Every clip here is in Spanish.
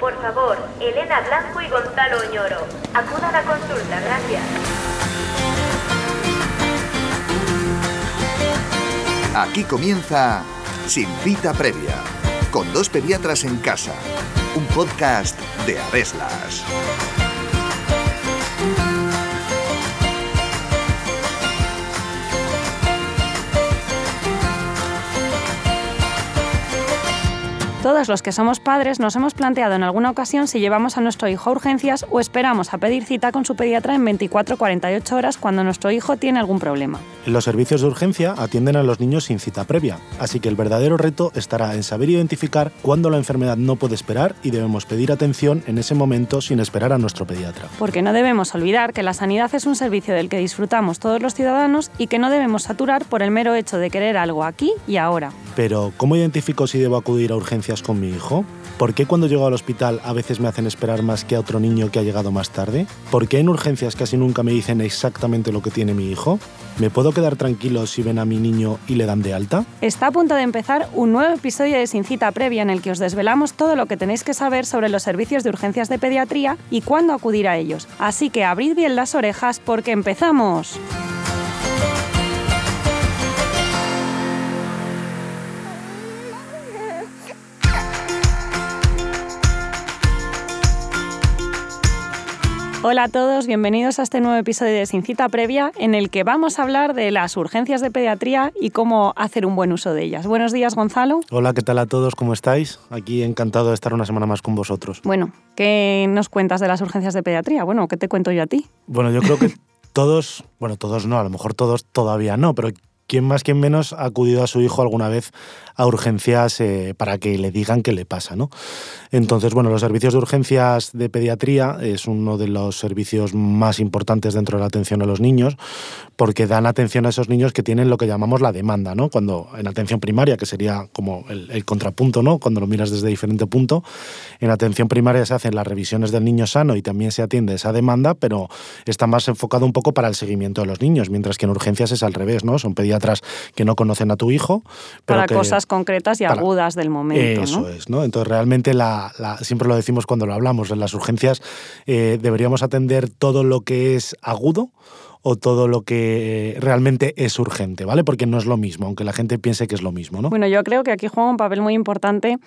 Por favor, Elena Blanco y Gonzalo Oñoro. Acudan a consulta, gracias. Aquí comienza Sin cita previa, con dos pediatras en casa, un podcast de Aveslas. Todos los que somos padres nos hemos planteado en alguna ocasión si llevamos a nuestro hijo a urgencias o esperamos a pedir cita con su pediatra en 24-48 horas cuando nuestro hijo tiene algún problema. Los servicios de urgencia atienden a los niños sin cita previa, así que el verdadero reto estará en saber identificar cuándo la enfermedad no puede esperar y debemos pedir atención en ese momento sin esperar a nuestro pediatra. Porque no debemos olvidar que la sanidad es un servicio del que disfrutamos todos los ciudadanos y que no debemos saturar por el mero hecho de querer algo aquí y ahora. Pero, ¿cómo identifico si debo acudir a urgencias con mi hijo? ¿Por qué cuando llego al hospital a veces me hacen esperar más que a otro niño que ha llegado más tarde? ¿Por qué en urgencias casi nunca me dicen exactamente lo que tiene mi hijo? ¿Me puedo quedar tranquilo si ven a mi niño y le dan de alta? Está a punto de empezar un nuevo episodio de Sin Cita Previa en el que os desvelamos todo lo que tenéis que saber sobre los servicios de urgencias de pediatría y cuándo acudir a ellos. Así que abrid bien las orejas porque empezamos. Hola a todos, bienvenidos a este nuevo episodio de Sin Cita Previa en el que vamos a hablar de las urgencias de pediatría y cómo hacer un buen uso de ellas. Buenos días, Gonzalo. Hola, ¿qué tal a todos? ¿Cómo estáis? Aquí encantado de estar una semana más con vosotros. Bueno, ¿qué nos cuentas de las urgencias de pediatría? Bueno, ¿qué te cuento yo a ti? Bueno, yo creo que todos, bueno, todos no, a lo mejor todos todavía no, pero ¿quién más, quién menos ha acudido a su hijo alguna vez a urgencias eh, para que le digan qué le pasa, ¿no? Entonces, bueno, los servicios de urgencias de pediatría es uno de los servicios más importantes dentro de la atención a los niños, porque dan atención a esos niños que tienen lo que llamamos la demanda, ¿no? Cuando en atención primaria, que sería como el, el contrapunto, ¿no? Cuando lo miras desde diferente punto, en atención primaria se hacen las revisiones del niño sano y también se atiende esa demanda, pero está más enfocado un poco para el seguimiento de los niños, mientras que en urgencias es al revés, ¿no? Son pediatras que no conocen a tu hijo. Pero Para que, cosas concretas y para- agudas del momento, Eso ¿no? es, ¿no? Entonces realmente la, la- siempre lo decimos cuando lo hablamos, en las urgencias eh, deberíamos atender todo lo que es agudo o todo lo que eh, realmente es urgente, ¿vale? Porque no es lo mismo, aunque la gente piense que es lo mismo, ¿no? Bueno, yo creo que aquí juega un papel muy importante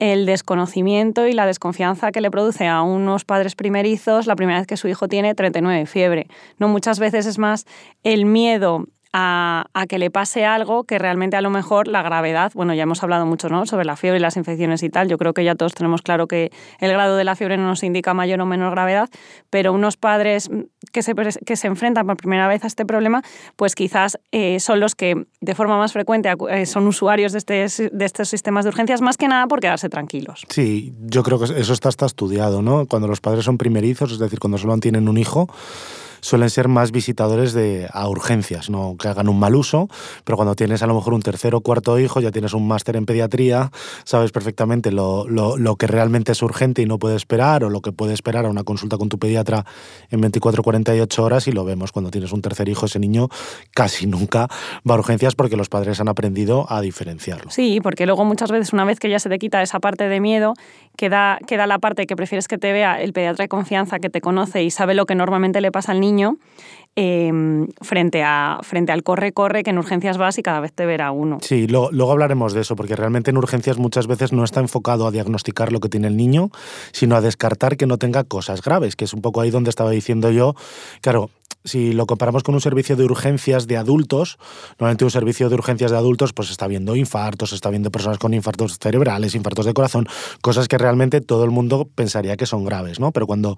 el desconocimiento y la desconfianza que le produce a unos padres primerizos la primera vez que su hijo tiene 39 de fiebre. No muchas veces es más el miedo a, que le pase algo que realmente a lo mejor la gravedad, bueno, ya hemos hablado mucho ¿no? sobre la fiebre y las infecciones y tal, yo creo que ya todos tenemos claro que el grado de la fiebre no nos indica mayor o menor gravedad, pero unos padres que se, que se enfrentan por primera vez a este problema, pues quizás eh, son los que de forma más frecuente eh, son usuarios de, este, de estos sistemas de urgencias, más que nada por quedarse tranquilos. Sí, yo creo que eso está, está estudiado, ¿no? Cuando los padres son primerizos, es decir, cuando solo tienen un hijo, suelen ser más visitadores de, a urgencias, no que hagan un mal uso, pero cuando tienes a lo mejor un tercer o cuarto hijo, ya tienes un máster en pediatría, sabes perfectamente lo, lo, lo que realmente es urgente y no puede esperar, o lo que puede esperar a una consulta con tu pediatra en 24 48 horas, y lo vemos cuando tienes un tercer hijo, ese niño casi nunca va a urgencias porque los padres han aprendido a diferenciarlo. Sí, porque luego muchas veces una vez que ya se te quita esa parte de miedo, queda, queda la parte que prefieres que te vea el pediatra de confianza que te conoce y sabe lo que normalmente le pasa al niño, eh, frente, a, frente al corre-corre que en urgencias vas y cada vez te verá uno. Sí, luego hablaremos de eso, porque realmente en urgencias muchas veces no está enfocado a diagnosticar lo que tiene el niño, sino a descartar que no tenga cosas graves, que es un poco ahí donde estaba diciendo yo. Claro, si lo comparamos con un servicio de urgencias de adultos, normalmente un servicio de urgencias de adultos pues está viendo infartos, está viendo personas con infartos cerebrales, infartos de corazón, cosas que realmente todo el mundo pensaría que son graves, ¿no? Pero cuando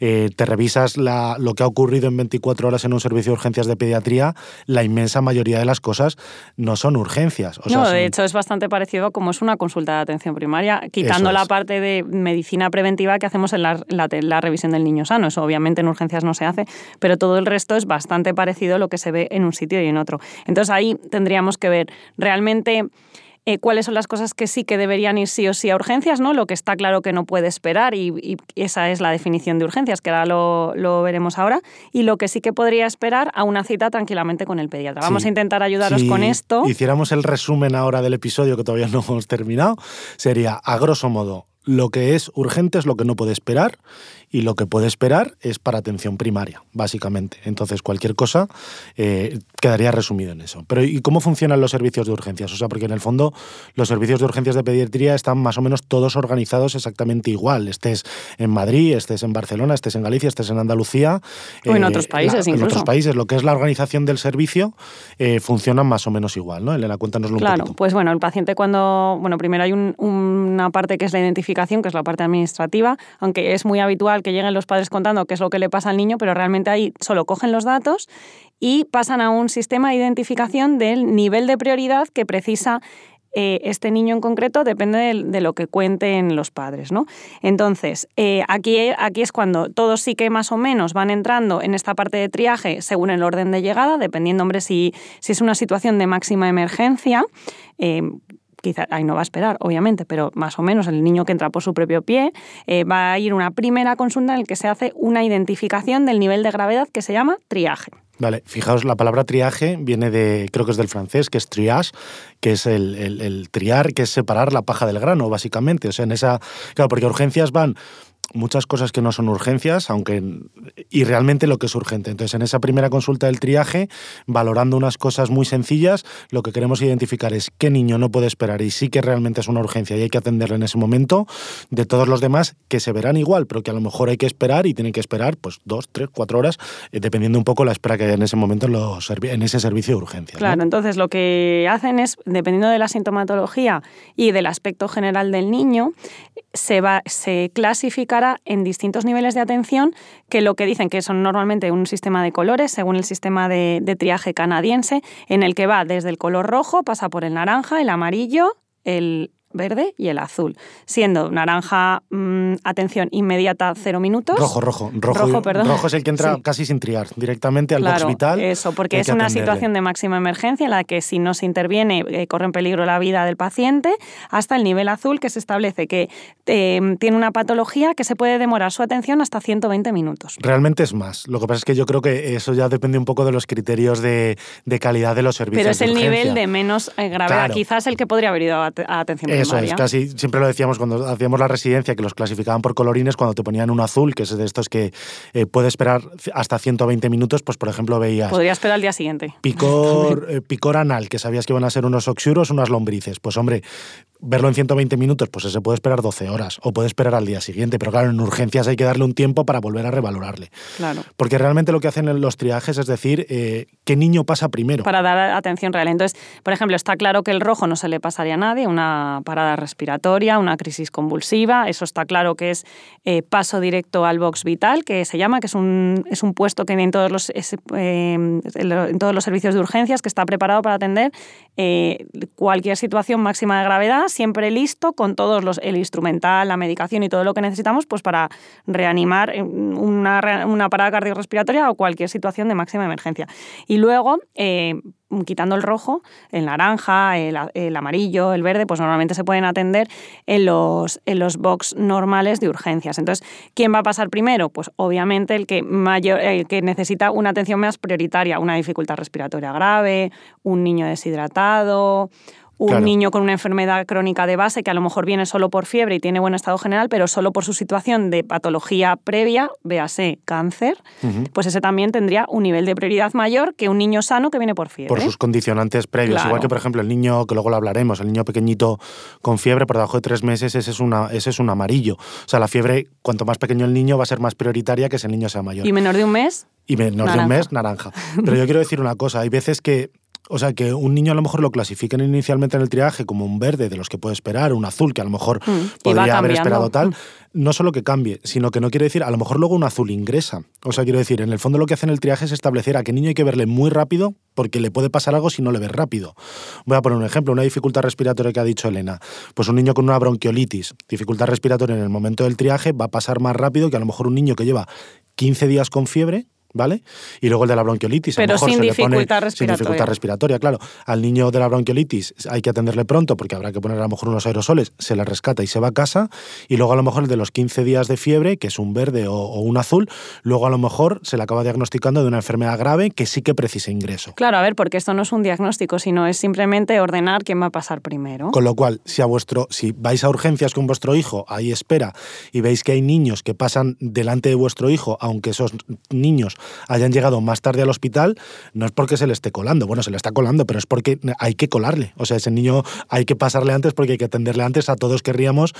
eh, te revisas la- lo que ha ocurrido en 24 horas en un servicio de urgencias de pediatría, la inmensa mayoría de las cosas no son urgencias. O sea, no, son- de hecho es bastante parecido a como es una consulta de atención primaria, quitando la parte de medicina preventiva que hacemos en la, la- la revisión del niño sano. Eso obviamente en urgencias no se hace, pero todo el resto es bastante parecido a lo que se ve en un sitio y en otro. Entonces ahí tendríamos que ver realmente eh, cuáles son las cosas que sí que deberían ir sí o sí a urgencias, ¿no? Lo que está claro que no puede esperar y, y esa es la definición de urgencias, que ahora lo, lo veremos ahora, y lo que sí que podría esperar a una cita tranquilamente con el pediatra. Vamos Sí. a intentar ayudaros Si con esto. hiciéramos el resumen ahora del episodio que todavía no hemos terminado, sería, a grosso modo, lo que es urgente es lo que no puede esperar y lo que puede esperar es para atención primaria, básicamente. Entonces, cualquier cosa eh, quedaría resumido en eso. Pero, ¿y cómo funcionan los servicios de urgencias? O sea, porque en el fondo los servicios de urgencias de pediatría están más o menos todos organizados exactamente igual. Estés en Madrid, estés en Barcelona, estés en Galicia, estés en Andalucía. O en otros países, la, incluso. En otros países, lo que es la organización del servicio eh, funciona más o menos igual, ¿no? Elena, cuéntanoslo claro, un poquito. pues bueno, el paciente cuando, bueno, primero hay un, una parte que es la identificación, que es la parte administrativa, aunque es muy habitual que lleguen los padres contando qué es lo que le pasa al niño, pero realmente ahí solo cogen los datos y pasan a un sistema de identificación del nivel de prioridad que precisa eh, este niño en concreto depende de, lo que cuenten los padres. ¿no? Entonces, eh, aquí, aquí es cuando todos sí que más o menos van entrando en esta parte de triaje según el orden de llegada, dependiendo, hombre, si, si es una situación de máxima emergencia. Eh, quizá ahí no va a esperar, obviamente, pero más o menos el niño que entra por su propio pie eh, va a ir una primera consulta en la que se hace una identificación del nivel de gravedad que se llama triaje. Vale, fijaos, la palabra triaje viene de, creo que es del francés, que es triage, que es el, el, el triar, que es separar la paja del grano, básicamente. O sea, en esa. Claro, porque urgencias van muchas cosas que no son urgencias, aunque y realmente lo que es urgente. Entonces, en esa primera consulta del triaje, valorando unas cosas muy sencillas, lo que queremos identificar es qué niño no puede esperar y sí que realmente es una urgencia y hay que atenderle en ese momento, de todos los demás que se verán igual, pero que a lo mejor hay que esperar y tienen que esperar pues dos, tres, cuatro horas, eh, dependiendo un poco la espera que haya en ese momento en, en ese servicio de urgencia. Claro, entonces lo que hacen es, dependiendo de la sintomatología y del aspecto general del niño, se, va, se clasificará en distintos niveles de atención que lo que dicen que son normalmente un sistema de colores según el sistema de, de triaje canadiense en el que va desde el color rojo, pasa por el naranja, el amarillo, el verde y el azul, siendo naranja, mmm, atención inmediata, cero minutos. Rojo, rojo, rojo, rojo, perdón. rojo es el que entra Sí. casi sin triar, directamente al Claro, box vital. Eso, porque es una atenderle. situación de máxima emergencia en la que si no se interviene eh, corre en peligro la vida del paciente, hasta el nivel azul que se establece que eh, tiene una patología que se puede demorar su atención hasta 120 minutos. Realmente es más. Lo que pasa es que yo creo que eso ya depende un poco de los criterios de, de calidad de los servicios. Pero es de el nivel de menos eh, gravedad, Claro. quizás el que podría haber ido a, te- a atención Eso primaria. es, casi siempre lo decíamos cuando hacíamos la residencia, que los clasificaban por colorines, cuando te ponían un azul, que es de estos que eh, puede esperar hasta 120 minutos, pues por ejemplo veías Podría esperar al día siguiente. picor, eh, picor anal, que sabías que iban a ser unos oxuros, unas lombrices. Pues hombre, verlo en 120 minutos, pues ese puede esperar 12 horas, o puede esperar al día siguiente, pero claro, en urgencias hay que darle un tiempo para volver a revalorarle. Claro. Porque realmente lo que hacen en los triajes es decir, eh, ¿qué niño pasa primero? Para dar atención real. Entonces, por ejemplo, está claro que el rojo no se le pasaría a nadie, una parada respiratoria, una crisis convulsiva, eso está claro que es eh, paso directo al box vital, que se llama, que es un, es un puesto que en todos, los, es, eh, en todos los servicios de urgencias, que está preparado para atender eh, cualquier situación máxima de gravedad, siempre listo con todos los, el instrumental, la medicación y todo lo que necesitamos pues para reanimar eh, una, parada cardiorrespiratoria o cualquier situación de máxima emergencia. Y luego, eh, quitando el rojo, el naranja, el, amarillo, el verde, pues normalmente se pueden atender en los, en los box normales de urgencias. Entonces, ¿quién va a pasar primero? Pues obviamente el que, mayor, el que necesita una atención más prioritaria, una dificultad respiratoria grave, un niño deshidratado, un Claro. niño con una enfermedad crónica de base que a lo mejor viene solo por fiebre y tiene buen estado general, pero solo por su situación de patología previa, véase cáncer, pues ese también tendría un nivel de prioridad mayor que un niño sano que viene por fiebre. por sus condicionantes previos. Claro. Igual que, por ejemplo, el niño, que luego lo hablaremos, el niño pequeñito con fiebre por debajo de tres meses, ese es, una, ese es un amarillo. O sea, la fiebre, cuanto más pequeño el niño, va a ser más prioritaria que si el niño sea mayor. Y menor de un mes, Y menos de un mes, naranja. Pero yo quiero decir una cosa, hay veces que, o sea, que un niño a lo mejor lo clasifiquen inicialmente en el triaje como un verde de los que puede esperar, un azul que a lo mejor Mm, podría haber esperado tal, no solo que cambie, sino que no quiere decir, a lo mejor luego un azul ingresa. O sea, quiero decir, en el fondo lo que hacen el triaje es establecer a qué niño hay que verle muy rápido porque le puede pasar algo si no le ves rápido. Voy a poner un ejemplo, una dificultad respiratoria que ha dicho Elena. Pues un niño con una bronquiolitis, dificultad respiratoria en el momento del triaje, va a pasar más rápido que a lo mejor un niño que lleva 15 días con fiebre ¿vale? Y luego el de la bronquiolitis. Pero a lo mejor sin se le pone- dificultad Sin dificultad respiratoria. respiratoria, claro. Al niño de la bronquiolitis hay que atenderle pronto porque habrá que poner a lo mejor unos aerosoles, se le rescata y se va a casa. Y luego a lo mejor el de los 15 días de fiebre, que es un verde o, o un azul, luego a lo mejor se le acaba diagnosticando de una enfermedad grave que sí que precisa ingreso. Claro, a ver, porque esto no es un diagnóstico, sino es simplemente ordenar quién va a pasar primero. Con lo cual, si a vuestro, si vais a urgencias con vuestro hijo, ahí espera, y veis que hay niños que pasan delante de vuestro hijo, aunque esos niños hayan llegado más tarde al hospital, no es porque se le esté colando. Bueno, se le está colando, pero es porque hay que colarle. O sea, ese niño hay que pasarle antes porque hay que atenderle antes. A todos querríamos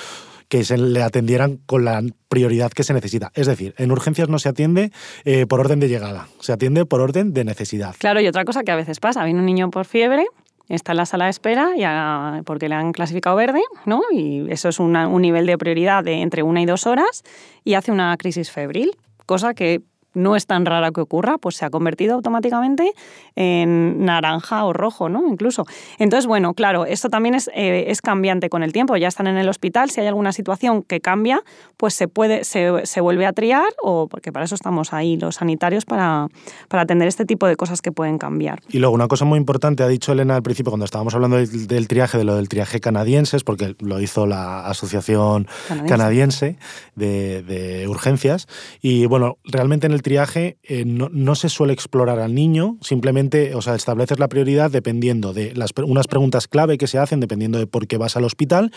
que se le atendieran con la prioridad que se necesita. Es decir, en urgencias no se atiende eh, por orden de llegada, se atiende por orden de necesidad. Claro, y otra cosa que a veces pasa, viene un niño por fiebre, está en la sala de espera ya porque le han clasificado verde, ¿no? Y eso es un nivel de prioridad de entre una y dos horas y hace una crisis febril, cosa que no es tan rara que ocurra, pues se ha convertido automáticamente en naranja o rojo, ¿no? Incluso. Entonces, bueno, claro, esto también es, eh, es cambiante con el tiempo. Ya están en el hospital, si hay alguna situación que cambia, pues se puede, se, se vuelve a triar, o porque para eso estamos ahí los sanitarios, para, para atender este tipo de cosas que pueden cambiar. Y luego, una cosa muy importante, ha dicho Elena al principio, cuando estábamos hablando del, del triaje, de lo del triaje canadienses, porque lo hizo la Asociación Canadiense. Canadiense de, de Urgencias. Y bueno, realmente en el triaje eh, no, no se suele explorar al niño, simplemente, o sea, estableces la prioridad dependiendo de las, unas preguntas clave que se hacen, dependiendo de por qué vas al hospital.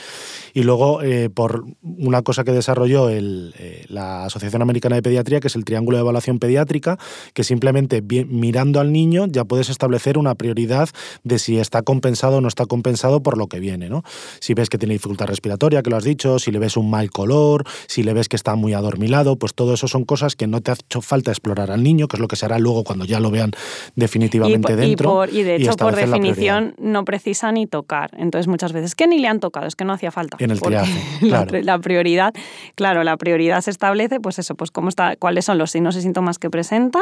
Y luego, eh, por una cosa que desarrolló eh, la Asociación Americana de Pediatría, que es el Triángulo de Evaluación Pediátrica, que simplemente mirando al niño ya puedes establecer una prioridad de si está compensado o no está compensado por lo que viene. ¿no? Si ves que tiene dificultad respiratoria, que lo has dicho, si le ves un mal color, si le ves que está muy adormilado, pues todo eso son cosas que no te ha hecho falta explorar al niño, que es lo que se hará luego cuando ya lo vean definitivamente y, por- y dentro. por- y de hecho, por definición, no precisa ni tocar. Entonces, muchas veces que ni le han tocado, es que no hacía falta. En el triaje, la, claro. la prioridad, claro, la prioridad se establece, pues eso, pues cómo está, cuáles son los signos y síntomas que presenta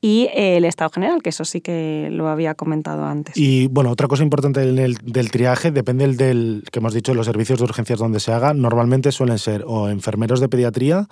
y eh, el estado general, que eso sí que lo había comentado antes. Y bueno, otra cosa importante del, del- del triaje depende del, del que hemos dicho, los servicios de urgencias donde se haga, normalmente suelen ser o enfermeros de pediatría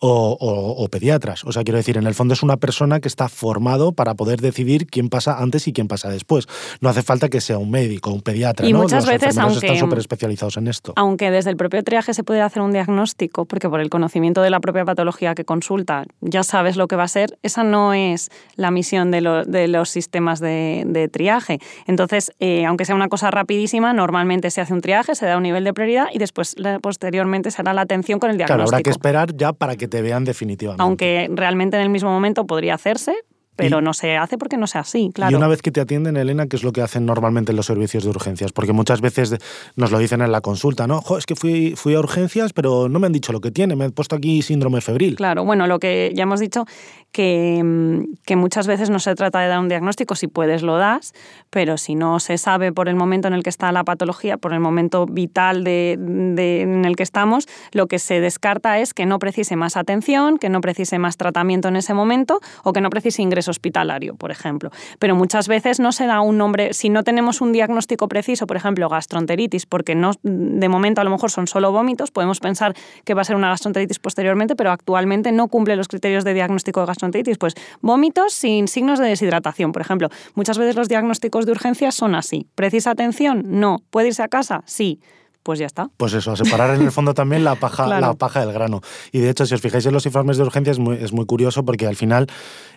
o, o- o pediatras. O sea, quiero decir, en el fondo es una persona que está formado para poder decidir quién pasa antes y quién pasa después. No hace falta que sea un médico, un pediatra. Y ¿no? muchas Los veces, aunque- están súper especializados en esto. Aunque desde el propio triaje se puede hacer un diagnóstico, porque por el conocimiento de la propia patología que consulta ya sabes lo que va a ser, esa no es la misión de, lo- de los sistemas de, de triaje. Entonces, eh, aunque sea una cosa rapidísima, normalmente se hace un triaje, se da un nivel de prioridad y después posteriormente se hará la atención con el Claro, diagnóstico. habrá que esperar ya para que vean definitivamente. Aunque realmente en el mismo momento podría hacerse, pero Y- no se hace porque no sea así, claro. Y una vez que te atienden, Elena, ¿qué es lo que hacen normalmente en los servicios de urgencias? Porque muchas veces nos lo dicen en la consulta, ¿no? Jo, es que fui, fui a urgencias, pero no me han dicho lo que tiene, me han puesto aquí síndrome febril. Claro, bueno, lo que ya hemos dicho, que, mm, que muchas veces no se trata de dar un diagnóstico, si puedes lo das, pero si no se sabe por el momento en el que está la patología, por el momento vital de, de- en el que estamos, lo que se descarta es que no precise más atención, que no precise más tratamiento en ese momento o que no precise ingreso hospitalario, por ejemplo. Pero muchas veces no se da un nombre, si no tenemos un diagnóstico preciso, por ejemplo, gastroenteritis, porque no, de momento a lo mejor son solo vómitos, podemos pensar que va a ser una gastroenteritis posteriormente, pero actualmente no cumple los criterios de diagnóstico de gastroenteritis. Pues vómitos sin signos de deshidratación, por ejemplo. Muchas veces los diagnósticos de urgencias son así. ¿Precisa atención? No. ¿Puede irse a casa? Sí. Pues ya está. Pues eso, a separar en el fondo también la paja, Claro. la paja del grano. Y de hecho, si os fijáis en los informes de urgencia, es muy, es muy curioso porque al final,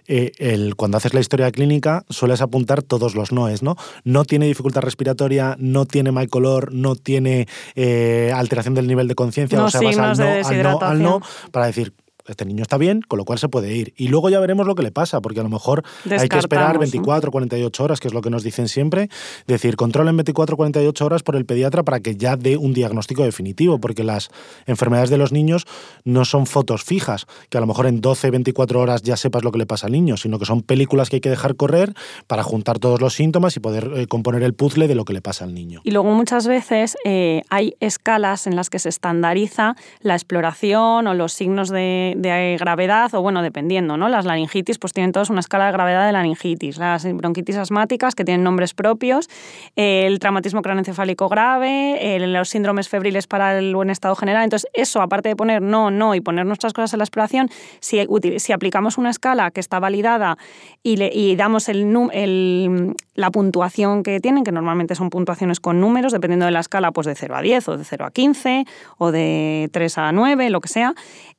eh, el, cuando haces la historia clínica, sueles apuntar todos los noes, ¿no? No tiene dificultad respiratoria, no tiene mal color, no tiene eh, alteración del nivel de conciencia, No o sea, vas al no, al no, al no, para decir, este niño está bien, con lo cual se puede ir. Y luego ya veremos lo que le pasa, porque a lo mejor hay que esperar Descartamos, ¿no? 24, 48 horas, que es lo que nos dicen siempre. Decir, controlen 24, 48 horas por el pediatra para que ya dé un diagnóstico definitivo, porque las enfermedades de los niños no son fotos fijas, que a lo mejor en 12, 24 horas ya sepas lo que le pasa al niño, sino que son películas que hay que dejar correr para juntar todos los síntomas y poder eh, componer el puzzle de lo que le pasa al niño. Y luego muchas veces eh, hay escalas en las que se estandariza la exploración o los signos de, de, gravedad, o bueno, dependiendo, ¿no? Las laringitis pues tienen todas una escala de gravedad de laringitis. Las bronquitis asmáticas que tienen nombres propios, el traumatismo craneoencefálico grave, los síndromes febriles para el buen estado general. Entonces, eso, aparte de poner no, no y poner nuestras cosas en la exploración, si, si aplicamos una escala que está validada y, le, y damos el- la puntuación que tienen, que normalmente son puntuaciones con números, dependiendo de la escala, pues de 0 a 10 o de 0 a 15 o de 3 a 9, lo que sea,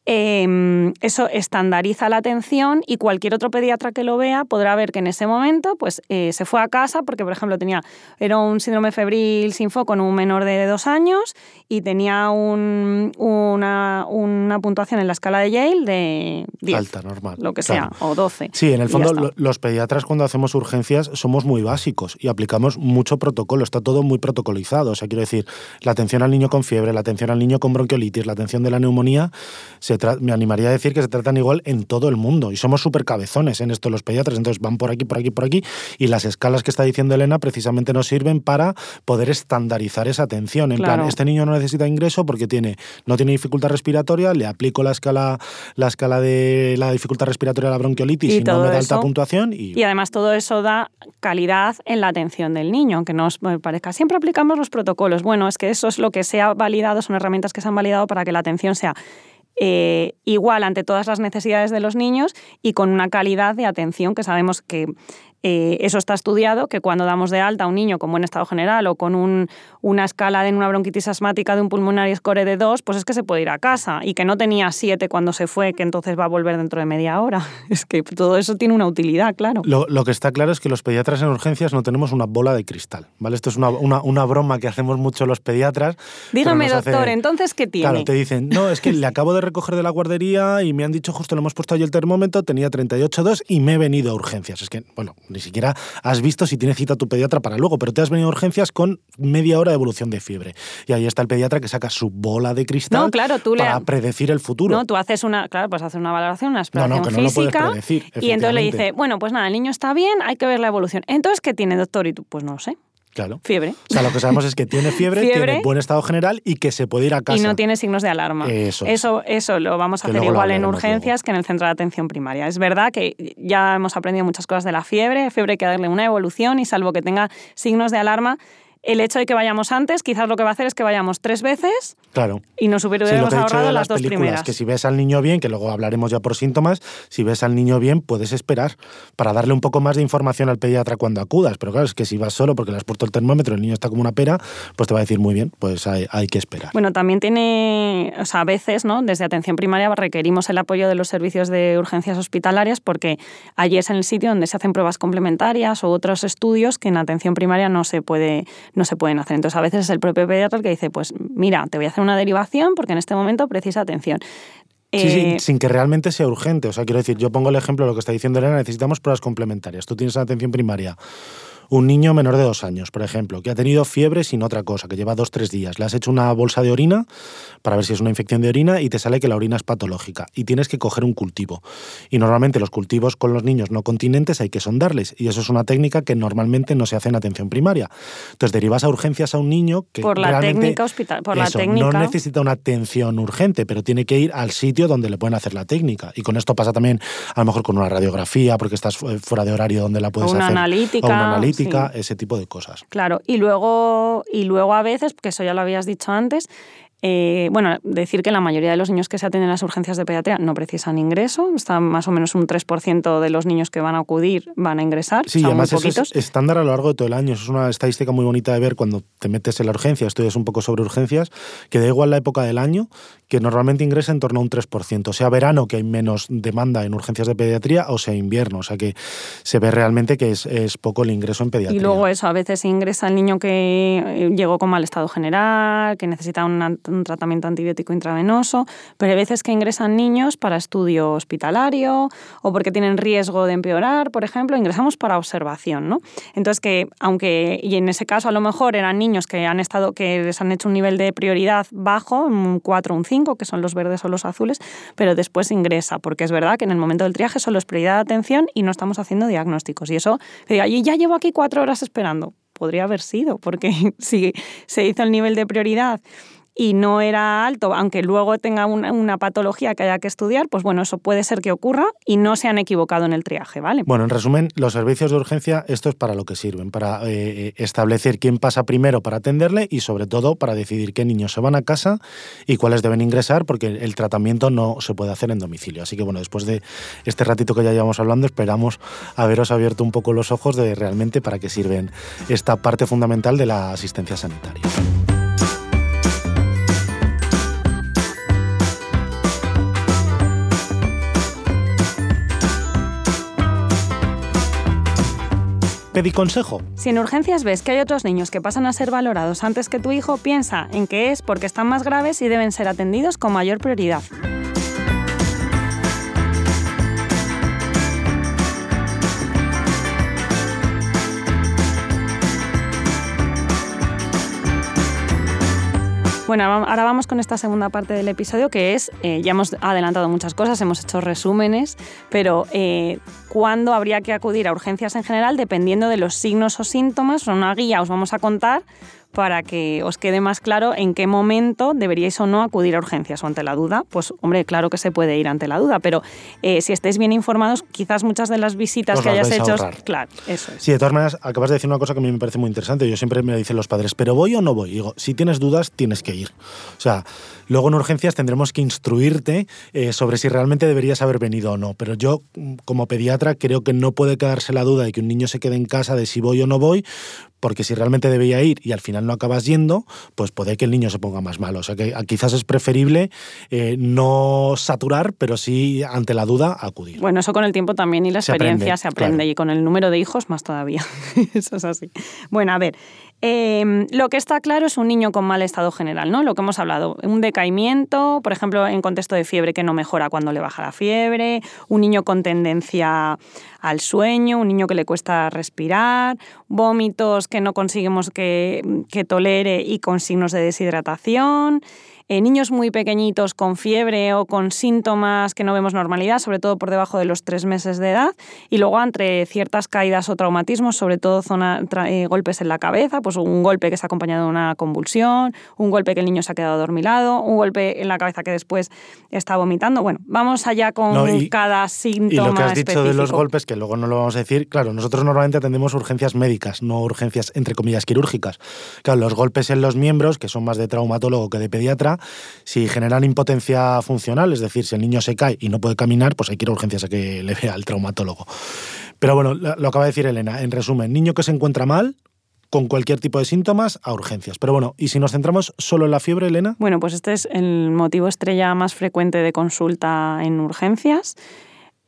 eh, eso estandariza la atención y cualquier otro pediatra que lo vea podrá ver que en ese momento pues, eh, se fue a casa porque, por ejemplo, tenía, era un síndrome febril sin foco en un menor de dos años y tenía un- una, una puntuación en la escala de Yale de 10, Alta, normal. lo que Claro. sea, o 12. Sí, en el fondo los pediatras cuando hacemos urgencias somos muy básicos y aplicamos mucho protocolo, está todo muy protocolizado. O sea, quiero decir, la atención al niño con fiebre, la atención al niño con bronquiolitis, la atención de la neumonía, se me animaría a decir que se tratan igual en todo el mundo y somos súper cabezones en esto los pediatras, entonces van por aquí, por aquí, por aquí y las escalas que está diciendo Elena precisamente nos sirven para poder estandarizar esa atención. En Claro. plan, este niño no necesita ingreso porque tiene, no tiene dificultad respiratoria, le aplico la escala, la escala de la dificultad respiratoria a la bronquiolitis Y y, no me da alta puntuación y, Y además todo eso da calidad en la atención del niño, aunque no os parezca. Siempre aplicamos los protocolos. Bueno, es que eso es lo que se ha validado, son herramientas que se han validado para que la atención sea eh, igual ante todas las necesidades de los niños y con una calidad de atención que sabemos que eh, eso está estudiado, que cuando damos de alta a un niño con buen estado general o con un- una escala de una bronquitis asmática de un pulmonar score de 2, pues es que se puede ir a casa y que no tenía 7 cuando se fue, que entonces va a volver dentro de media hora. Es que todo eso tiene una utilidad, claro. Lo, lo que está claro es que los pediatras en urgencias no tenemos una bola de cristal, ¿vale? Esto es una, una- una broma que hacemos mucho los pediatras. Dígame, hace- doctor, entonces, ¿qué tiene? Claro, te dicen, no, es que le acabo de recoger de la guardería y me han dicho, justo le hemos puesto ahí el termómetro, tenía 38,2 y me he venido a urgencias. Es que, bueno, ni siquiera has visto si tiene cita tu pediatra para luego, pero te has venido a urgencias con media hora de evolución de fiebre. Y ahí está el pediatra que saca su bola de cristal No, claro, tú le- para predecir el futuro. No, tú haces una, claro, pues haces una valoración, una exploración no, lo física predecir, y entonces le dice, bueno, pues nada, el niño está bien, hay que ver la evolución. Entonces, ¿qué tiene, doctor? Y tú, pues no sé, Claro. fiebre. O sea, lo que sabemos es que tiene fiebre, Fiebre. tiene buen estado general y que se puede ir a casa. Y no tiene signos de alarma. Eso es. eso, eso lo vamos a Que hacer igual en urgencias que en el centro de atención primaria. Es verdad que ya hemos aprendido muchas cosas de la fiebre. Fiebre hay que darle una evolución y salvo que tenga signos de alarma, el hecho de que vayamos antes, quizás lo que va a hacer es que vayamos tres veces Claro. y nos Sí, hubiéramos dicho ahorrado las las dos películas, primeras. que si ves al niño bien, que luego hablaremos ya por síntomas, si ves al niño bien, puedes esperar para darle un poco más de información al pediatra cuando acudas. Pero claro, es que si vas solo porque le has puesto el termómetro, el niño está como una pera, pues te va a decir muy bien, pues hay, hay que esperar. Bueno, también tiene, o sea, a veces, ¿no? Desde atención primaria requerimos el apoyo de los servicios de urgencias hospitalarias porque allí es en el sitio donde se hacen pruebas complementarias o otros estudios que en atención primaria no se puede, no se pueden hacer. Entonces, a veces es el propio pediatra el que dice, pues mira, te voy a hacer una derivación porque en este momento precisa atención. Sí, sí, Eh, sin que realmente sea urgente. O sea, quiero decir, yo pongo el ejemplo de lo que está diciendo Elena, necesitamos pruebas complementarias. Tú tienes en atención primaria un niño menor de dos años, por ejemplo, que ha tenido fiebre sin otra cosa, que lleva dos, tres días. Le has hecho una bolsa de orina para ver si es una infección de orina y te sale que la orina es patológica y tienes que coger un cultivo. Y normalmente los cultivos con los niños no continentes hay que sondarles y eso es una técnica que normalmente no se hace en atención primaria. Entonces derivas a urgencias a un niño que Por la realmente, técnica hospital- por la eso, técnica. no necesita una atención urgente, pero tiene que ir al sitio donde le pueden hacer la técnica. Y con esto pasa también a lo mejor con una radiografía porque estás fu- fuera de horario donde la puedes una hacer. analítica, O una analítica, sí. ese tipo de cosas. Claro, y luego, y luego a veces, que eso ya lo habías dicho antes, eh, bueno, decir que la mayoría de los niños que se atienden a las urgencias de pediatría no precisan ingreso, está más o menos un 3% de los niños que van a acudir van a ingresar, Sí, y muy además eso poquitos. es estándar a lo largo de todo el año. Eso es una estadística muy bonita de ver cuando te metes en la urgencia, estudias un poco sobre urgencias, que da igual la época del año, que normalmente ingresa en torno a un 3%. Sea verano, que hay menos demanda en urgencias de pediatría, o sea invierno. O sea que se ve realmente que es, es poco el ingreso en pediatría. Y luego eso, a veces ingresa el niño que eh, llegó con mal estado general, que necesita una- un tratamiento antibiótico intravenoso, pero hay veces que ingresan niños para estudio hospitalario o porque tienen riesgo de empeorar, por ejemplo, ingresamos para observación, ¿no? Entonces que, aunque, y en ese caso a lo mejor eran niños que han estado, que les han hecho un nivel de prioridad bajo, un 4 o un 5, que son los verdes o los azules, pero después ingresa, porque es verdad que en el momento del triaje solo es prioridad de atención y no estamos haciendo diagnósticos. Y eso, que diga, "Y ya llevo aquí cuatro horas esperando. Podría haber sido, porque si se hizo el nivel de prioridad y no era alto, aunque luego tenga una, patología que haya que estudiar, pues bueno, eso puede ser que ocurra y no se han equivocado en el triaje, ¿vale? Bueno, en resumen, los servicios de urgencia, esto es para lo que sirven, para eh, establecer quién pasa primero para atenderle y sobre todo para decidir qué niños se van a casa y cuáles deben ingresar, porque el tratamiento no se puede hacer en domicilio. Así que bueno, después de este ratito que ya llevamos hablando, esperamos haberos abierto un poco los ojos de realmente para qué sirven esta parte fundamental de la asistencia sanitaria. Consejo. Si en urgencias ves que hay otros niños que pasan a ser valorados antes que tu hijo, piensa en que es porque están más graves y deben ser atendidos con mayor prioridad. Bueno, ahora vamos con esta segunda parte del episodio que es, eh, ya hemos adelantado muchas cosas, hemos hecho resúmenes, pero eh, ¿cuándo habría que acudir a urgencias en general? Dependiendo de los signos o síntomas, una guía os vamos a contar para que os quede más claro en qué momento deberíais o no acudir a urgencias o ante la duda. Pues hombre, claro que se puede ir ante la duda, pero eh, si estáis bien informados, quizás muchas de las visitas que hayas hecho, claro, eso es. Sí, de todas maneras, acabas de decir una cosa que a mí me parece muy interesante. Yo siempre me dicen los padres, ¿pero voy o no voy? digo, si tienes dudas, tienes que ir. O sea, luego en urgencias tendremos que instruirte eh, sobre si realmente deberías haber venido o no. Pero yo, como pediatra, creo que no puede quedarse la duda de que un niño se quede en casa de si voy o no voy, porque si realmente debía ir y al final no acabas yendo, pues puede que el niño se ponga más malo. O sea que quizás es preferible eh, no saturar, pero sí ante la duda acudir. Bueno, eso con el tiempo también y la experiencia se aprende, y con el número de hijos más todavía. eso es así. Bueno, a ver, Em, lo que está claro es un niño con mal estado general, ¿no? Lo que hemos hablado, un decaimiento, por ejemplo, en contexto de fiebre que no mejora cuando le baja la fiebre, un niño con tendencia al sueño, un niño que le cuesta respirar, vómitos que no conseguimos que, que tolere y con signos de deshidratación. Eh, niños muy pequeñitos con fiebre o con síntomas que no vemos normalidad, sobre todo por debajo de los tres meses de edad, y luego entre ciertas caídas o traumatismos, sobre todo zona, eh, golpes en la cabeza, pues un golpe que se ha acompañado de una convulsión, un golpe que el niño se ha quedado dormilado, un golpe en la cabeza que después está vomitando. Bueno, vamos allá con cada síntoma. Y lo que has dicho de los golpes, que luego no lo vamos a decir, claro, nosotros normalmente atendemos urgencias médicas, no urgencias entre comillas quirúrgicas. Claro, los golpes en los miembros, que son más de traumatólogo que de pediatra, si generan impotencia funcional, es decir, si el niño se cae y no puede caminar, pues hay que ir a urgencias a que le vea al traumatólogo. Pero bueno, lo acaba de decir Elena. En resumen, niño que se encuentra mal, con cualquier tipo de síntomas a urgencias. Pero bueno, ¿y si nos centramos solo en la fiebre, Elena? Bueno, pues este es el motivo estrella más frecuente de consulta en urgencias.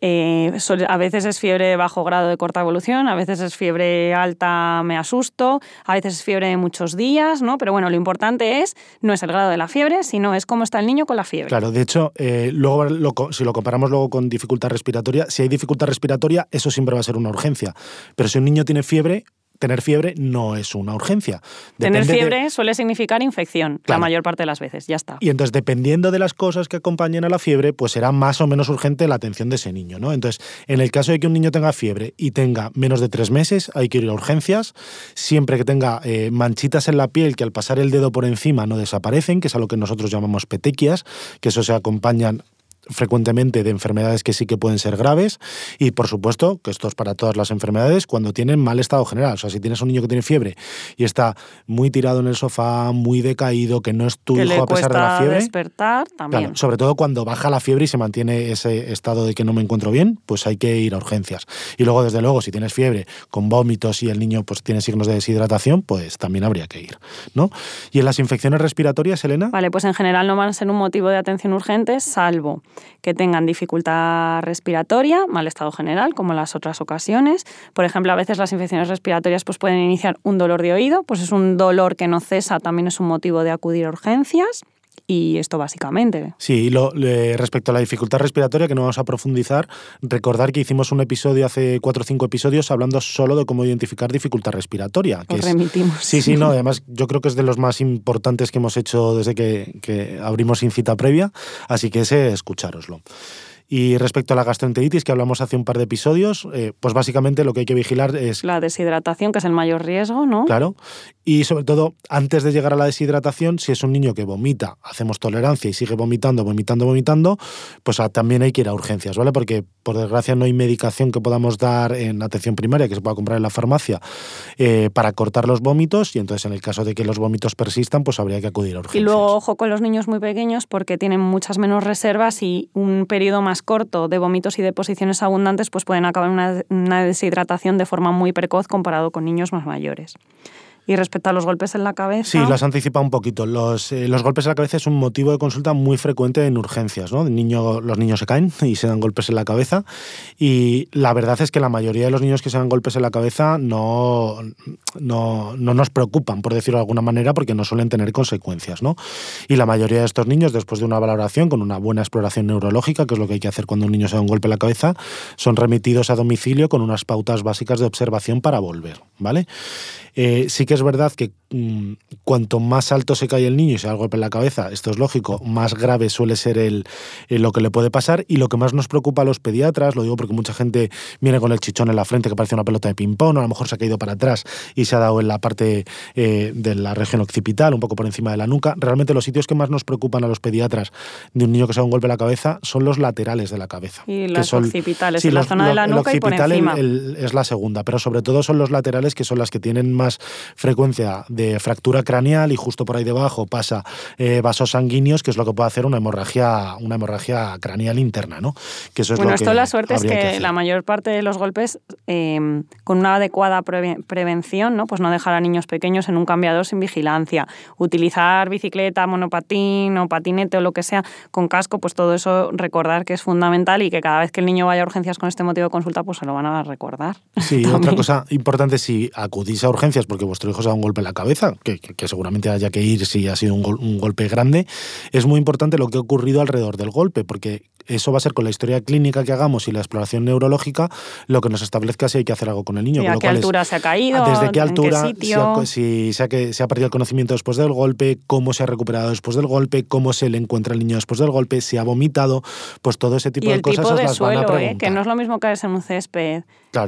Eh, a veces es fiebre de bajo grado de corta evolución, a veces es fiebre alta, me asusto, a veces es fiebre de muchos días, ¿no? Pero bueno, lo importante es, no es el grado de la fiebre, sino es cómo está el niño con la fiebre. Claro, de hecho, eh, luego si lo comparamos luego con dificultad respiratoria, si hay dificultad respiratoria, eso siempre va a ser una urgencia. Pero si un niño tiene fiebre, tener fiebre no es una urgencia. tener fiebre suele significar infección la mayor parte de las veces, ya está. Y entonces, dependiendo de las cosas que acompañen a la fiebre, pues será más o menos urgente la atención de ese niño, ¿no? Entonces, en el caso de que un niño tenga fiebre y tenga menos de tres meses, hay que ir a urgencias, siempre que tenga eh, manchitas en la piel que al pasar el dedo por encima no desaparecen, que es a lo que nosotros llamamos petequias, que eso se acompañan frecuentemente de enfermedades que sí que pueden ser graves y por supuesto que esto es para todas las enfermedades cuando tienen mal estado general. O sea, si tienes un niño que tiene fiebre y está muy tirado en el sofá, muy decaído, que no es tu hijo a pesar de la fiebre. despertar también. sobre todo cuando baja la fiebre y se mantiene ese estado de que no me encuentro bien, pues hay que ir a urgencias. Y luego, desde luego, si tienes fiebre con vómitos y el niño pues tiene signos de deshidratación, pues también habría que ir, ¿no? Y en las infecciones respiratorias, Elena? Vale, pues en general no van a ser un motivo de atención urgente, salvo que tengan dificultad respiratoria, mal estado general, como las otras ocasiones. Por ejemplo, a veces las infecciones respiratorias pues, pueden iniciar un dolor de oído, pues es un dolor que no cesa, también es un motivo de acudir a urgencias. Y esto básicamente. Sí, y lo, respecto a la dificultad respiratoria, que no vamos a profundizar, recordar que hicimos un episodio hace cuatro o cinco episodios hablando solo de cómo identificar dificultad respiratoria. Que remitimos. Sí, sí, no, además yo creo que es de los más importantes que hemos hecho desde que, que abrimos Incita Previa, así que ese, escuchároslo. Y respecto a la gastroenteritis, que hablamos hace un par de episodios, eh, pues básicamente lo que hay que vigilar es... La deshidratación, que es el mayor riesgo, ¿no? Claro. Y sobre todo, antes de llegar a la deshidratación, si es un niño que vomita, hacemos tolerancia y sigue vomitando, vomitando, vomitando, pues ah, también hay que ir a urgencias, ¿vale? Porque por desgracia no hay medicación que podamos dar en atención primaria, que se pueda comprar en la farmacia, eh, para cortar los vómitos y entonces en el caso de que los vómitos persistan, pues habría que acudir a urgencias. Y luego, ojo con los niños muy pequeños porque tienen muchas menos reservas y un periodo más corto de vómitos y deposiciones abundantes pues pueden acabar en una deshidratación de forma muy precoz comparado con niños más mayores. Y respecto los golpes en la cabeza. Sí, las anticipa un poquito. Los, eh, los, golpes en la cabeza es un motivo de consulta muy frecuente en urgencias. ¿no? niño, los niños se caen y se dan golpes en la cabeza. Y la verdad es que la mayoría de los niños que se dan golpes en la cabeza no, no, no nos preocupan, por decirlo de alguna manera, porque no suelen tener consecuencias. ¿no? Y la mayoría de estos niños, después de una valoración con una buena exploración neurológica, que es lo que hay que hacer cuando un niño se da un golpe en la cabeza, son remitidos a domicilio con unas pautas básicas de observación para volver. ¿vale? Eh, sí que es verdad que mm, cuanto más alto se cae el niño y se da el golpe en la cabeza, esto es lógico, más grave suele ser el, lo que le puede pasar. Y lo que más nos preocupa a los pediatras, lo digo porque mucha gente viene con el chichón en la frente que parece una pelota de ping-pong, o a lo mejor se ha caído para atrás y se ha dado en la parte eh, de la región occipital, un poco por encima de la nuca. Realmente los sitios que más nos preocupan a los pediatras de un niño que se da un golpe en la cabeza son los laterales de la cabeza. Y los occipitales, la zona de la nuca y por encima. es la segunda, pero sobre todo son los laterales que son las que tienen más frecuencia de fractura craneal y justo por ahí debajo pasa eh, vasos sanguíneos, que es lo que puede hacer una hemorragia, una hemorragia craneal interna, ¿no? Que eso es bueno, esto la suerte es que, la mayor parte de los golpes, em, con una adecuada prevención, ¿no? Pues no dejar a niños pequeños en un cambiador sin vigilancia, utilizar bicicleta, monopatín o patinete o lo que sea con casco, pues todo eso recordar que es fundamental y que cada vez que el niño vaya a urgencias con este motivo de consulta, pues se lo van a recordar. Sí, otra cosa importante, si acudís a urgencias porque vuestro hijo se da un golpe en la cabeza, que, seguramente haya que ir si ha sido un, golpe grande, es muy importante lo que ha ocurrido alrededor del golpe, porque eso va a ser con la historia clínica que hagamos y la exploración neurológica lo que nos establezca si hay que hacer algo con el niño. ¿Y a qué altura se ha caído? Desde qué altura, si, se ha, se ha perdido el conocimiento después del golpe, cómo se ha recuperado después del golpe, cómo se le encuentra el niño después del golpe, si ha vomitado, pues todo ese tipo y de el cosas tipo de las suelo, van a ¿eh? preguntar. que no es lo mismo que en un césped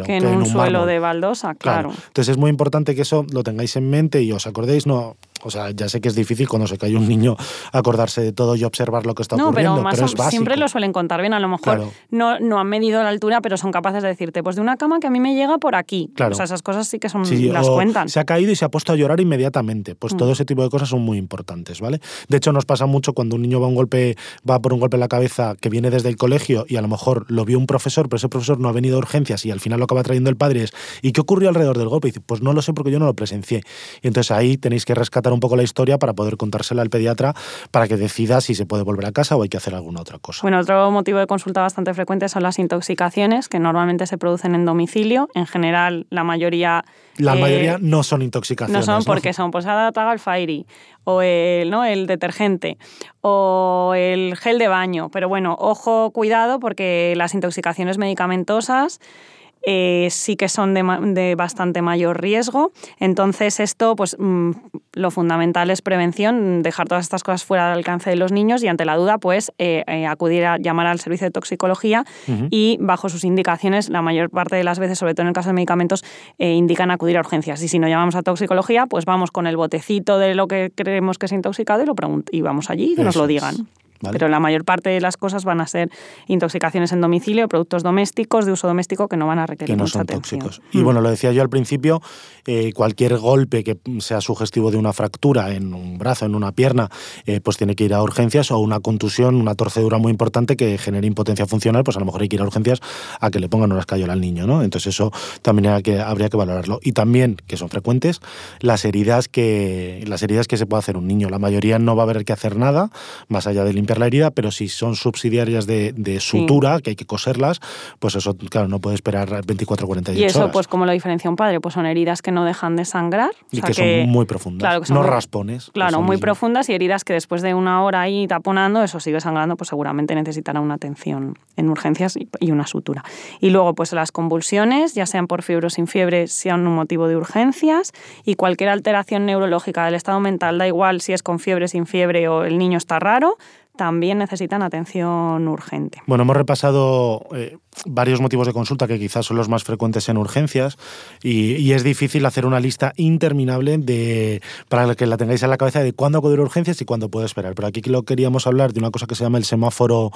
que en, un, suelo de baldosa, claro. Entonces es muy importante que eso lo tengáis en mente y os acordéis, no, o sea, ya sé que es difícil cuando se cae un niño acordarse de todo y observar lo que está ocurriendo, pero, más pero es básico. siempre lo suelen contar bien. A lo mejor no, no han medido la altura, pero son capaces de decirte, pues de una cama que a mí me llega por aquí. Claro. O sea, esas cosas sí que son las cuentan. Se ha caído y se ha puesto a llorar inmediatamente. Pues mm. todo ese tipo de cosas son muy importantes, ¿vale? De hecho, nos pasa mucho cuando un niño va un golpe, va por un golpe en la cabeza que viene desde el colegio y a lo mejor lo vio un profesor, pero ese profesor no ha venido a urgencias y al final lo acaba trayendo el padre es, ¿y qué ocurrió alrededor del golpe? Y dice, pues no lo sé porque yo no lo presencié. Y entonces ahí tenéis que rescatar un poco la historia para poder contársela al pediatra para que decida si se puede volver a casa o hay que hacer alguna otra cosa. Bueno, otro motivo de consulta bastante frecuente son las intoxicaciones, que normalmente se producen en domicilio. En general, la mayoría... La eh, mayoría no son intoxicaciones. No son porque son, pues Fairy, o el, ¿no? el detergente, o el gel de baño. Pero bueno, ojo, cuidado, porque las intoxicaciones medicamentosas... Eh, sí que son de, bastante mayor riesgo. Entonces, esto, pues mm, lo fundamental es prevención, dejar todas estas cosas fuera del alcance de los niños y ante la duda, pues eh, eh, acudir a llamar al servicio de toxicología y bajo sus indicaciones, la mayor parte de las veces, sobre todo en el caso de medicamentos, indican acudir a urgencias. Y si no llamamos a toxicología, pues vamos con el botecito de lo que creemos que es intoxicado y, lo y vamos allí y que nos lo digan. Pero la mayor parte de las cosas van a ser intoxicaciones en domicilio, productos domésticos, de uso doméstico, que no van a requerir que no mucha son tóxicos. Y mm. bueno, lo decía yo al principio, eh, cualquier golpe que sea sugestivo de una fractura en un brazo, en una pierna, eh, pues tiene que ir a urgencias o una contusión, una torcedura muy importante que genere impotencia funcional, pues a lo mejor hay que ir a urgencias a que le pongan una escayola al niño, ¿no? Entonces eso también que, habría que valorarlo. Y también, que son frecuentes, las heridas que, las heridas que se puede hacer un niño. La mayoría no va a haber que hacer nada, más allá del la herida, pero si son subsidiarias de, sutura, que hay que coserlas, pues eso, claro, no puede esperar 24 o 48 horas. Y eso, pues, como lo diferencia un padre? Pues son heridas que no dejan de sangrar. Y que, son muy profundas, no raspones. Claro, muy profundas y heridas que después de una hora ahí taponando, eso sigue sangrando, pues seguramente necesitará una atención en urgencias y una sutura. Y luego, pues las convulsiones, ya sean por fiebre o sin fiebre, sean un motivo de urgencias y cualquier alteración neurológica del estado mental, da igual si es con fiebre, sin fiebre o el niño está raro, también necesitan atención urgente. Bueno, hemos repasado eh, varios motivos de consulta que quizás son los más frecuentes en urgencias y, es difícil hacer una lista interminable de para que la tengáis en la cabeza de cuándo acudir a urgencias y cuándo puede esperar. Pero aquí lo queríamos hablar de una cosa que se llama el semáforo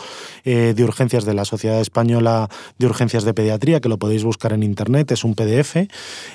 eh, de urgencias de la Sociedad Española de Urgencias de Pediatría, que lo podéis buscar en internet, es un PDF en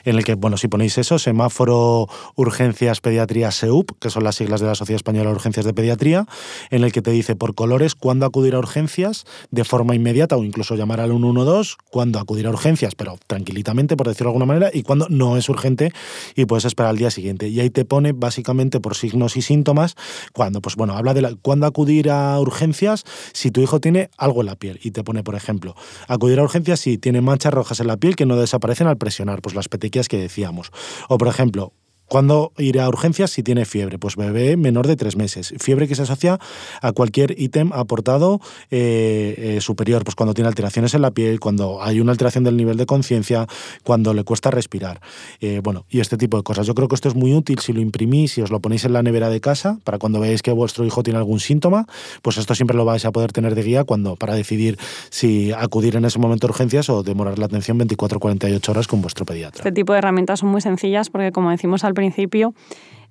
el que, bueno, si ponéis eso, semáforo urgencias pediatría SEUP, que son las siglas de la Sociedad Española de Urgencias de Pediatría, en el que te dice por colores cuándo acudir a urgencias de forma inmediata o incluso llamar al 112, cuándo acudir a urgencias, pero tranquilitamente, por decirlo de alguna manera, y cuándo no es urgente y puedes esperar al día siguiente. Y ahí te pone básicamente por signos y síntomas, cuando, pues bueno, habla de la, cuándo acudir a urgencias si tu hijo tiene algo en la piel y te pone, por ejemplo, acudir a urgencias si tiene manchas rojas en la piel que no desaparecen al presionar, pues las petequias que decíamos. O, por ejemplo, ¿Cuándo ir a urgencias si tiene fiebre? Pues bebé menor de tres meses. Fiebre que se asocia a cualquier ítem aportado eh, eh, superior, pues cuando tiene alteraciones en la piel, cuando hay una alteración del nivel de conciencia, cuando le cuesta respirar. Eh, bueno, y este tipo de cosas. Yo creo que esto es muy útil si lo imprimís y os lo ponéis en la nevera de casa para cuando veáis que vuestro hijo tiene algún síntoma, pues esto siempre lo vais a poder tener de guía cuando para decidir si acudir en ese momento a urgencias o demorar la atención 24-48 horas con vuestro pediatra. Este tipo de herramientas son muy sencillas porque, como decimos al principio,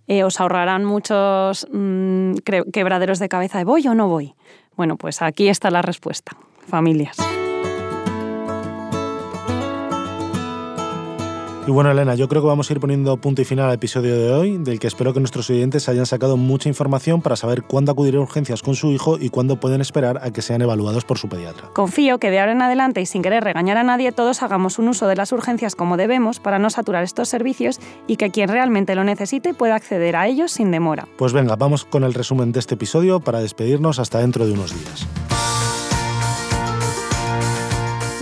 eh, os ahorrarán muchos mm, quebraderos de cabeza de voy o no voy. Bueno, pues aquí está la respuesta, familias. Y bueno, Elena, yo creo que vamos a ir poniendo punto y final al episodio de hoy, del que espero que nuestros oyentes hayan sacado mucha información para saber cuándo acudir a urgencias con su hijo y cuándo pueden esperar a que sean evaluados por su pediatra. Confío que de ahora en adelante y sin querer regañar a nadie, todos hagamos un uso de las urgencias como debemos para no saturar estos servicios y que quien realmente lo necesite pueda acceder a ellos sin demora. Pues venga, vamos con el resumen de este episodio para despedirnos hasta dentro de unos días.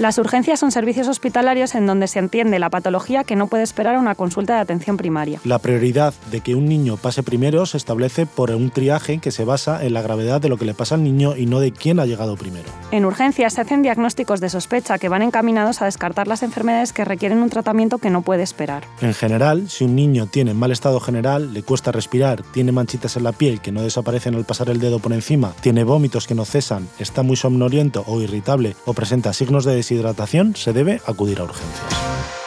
Las urgencias son servicios hospitalarios en donde se entiende la patología que no puede esperar una consulta de atención primaria. La prioridad de que un niño pase primero se establece por un triaje que se basa en la gravedad de lo que le pasa al niño y no de quién ha llegado primero. En urgencias se hacen diagnósticos de sospecha que van encaminados a descartar las enfermedades que requieren un tratamiento que no puede esperar. En general, si un niño tiene mal estado general, le cuesta respirar, tiene manchitas en la piel que no desaparecen al pasar el dedo por encima, tiene vómitos que no cesan, está muy somnoliento o irritable o presenta signos de deshidratación, se debe acudir a urgencias.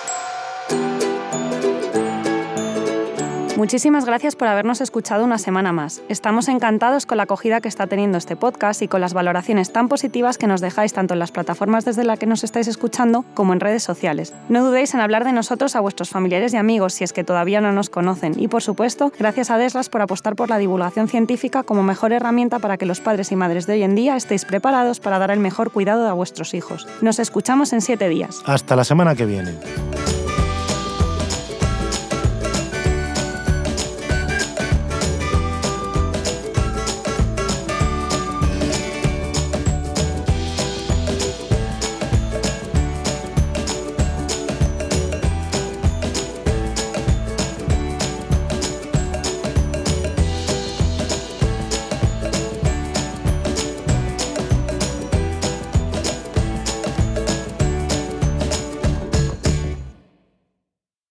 Muchísimas gracias por habernos escuchado una semana más. Estamos encantados con la acogida que está teniendo este podcast y con las valoraciones tan positivas que nos dejáis tanto en las plataformas desde las que nos estáis escuchando como en redes sociales. No dudéis en hablar de nosotros a vuestros familiares y amigos si es que todavía no nos conocen. Y por supuesto, gracias a Deslas por apostar por la divulgación científica como mejor herramienta para que los padres y madres de hoy en día estéis preparados para dar el mejor cuidado a vuestros hijos. Nos escuchamos en siete días. Hasta la semana que viene.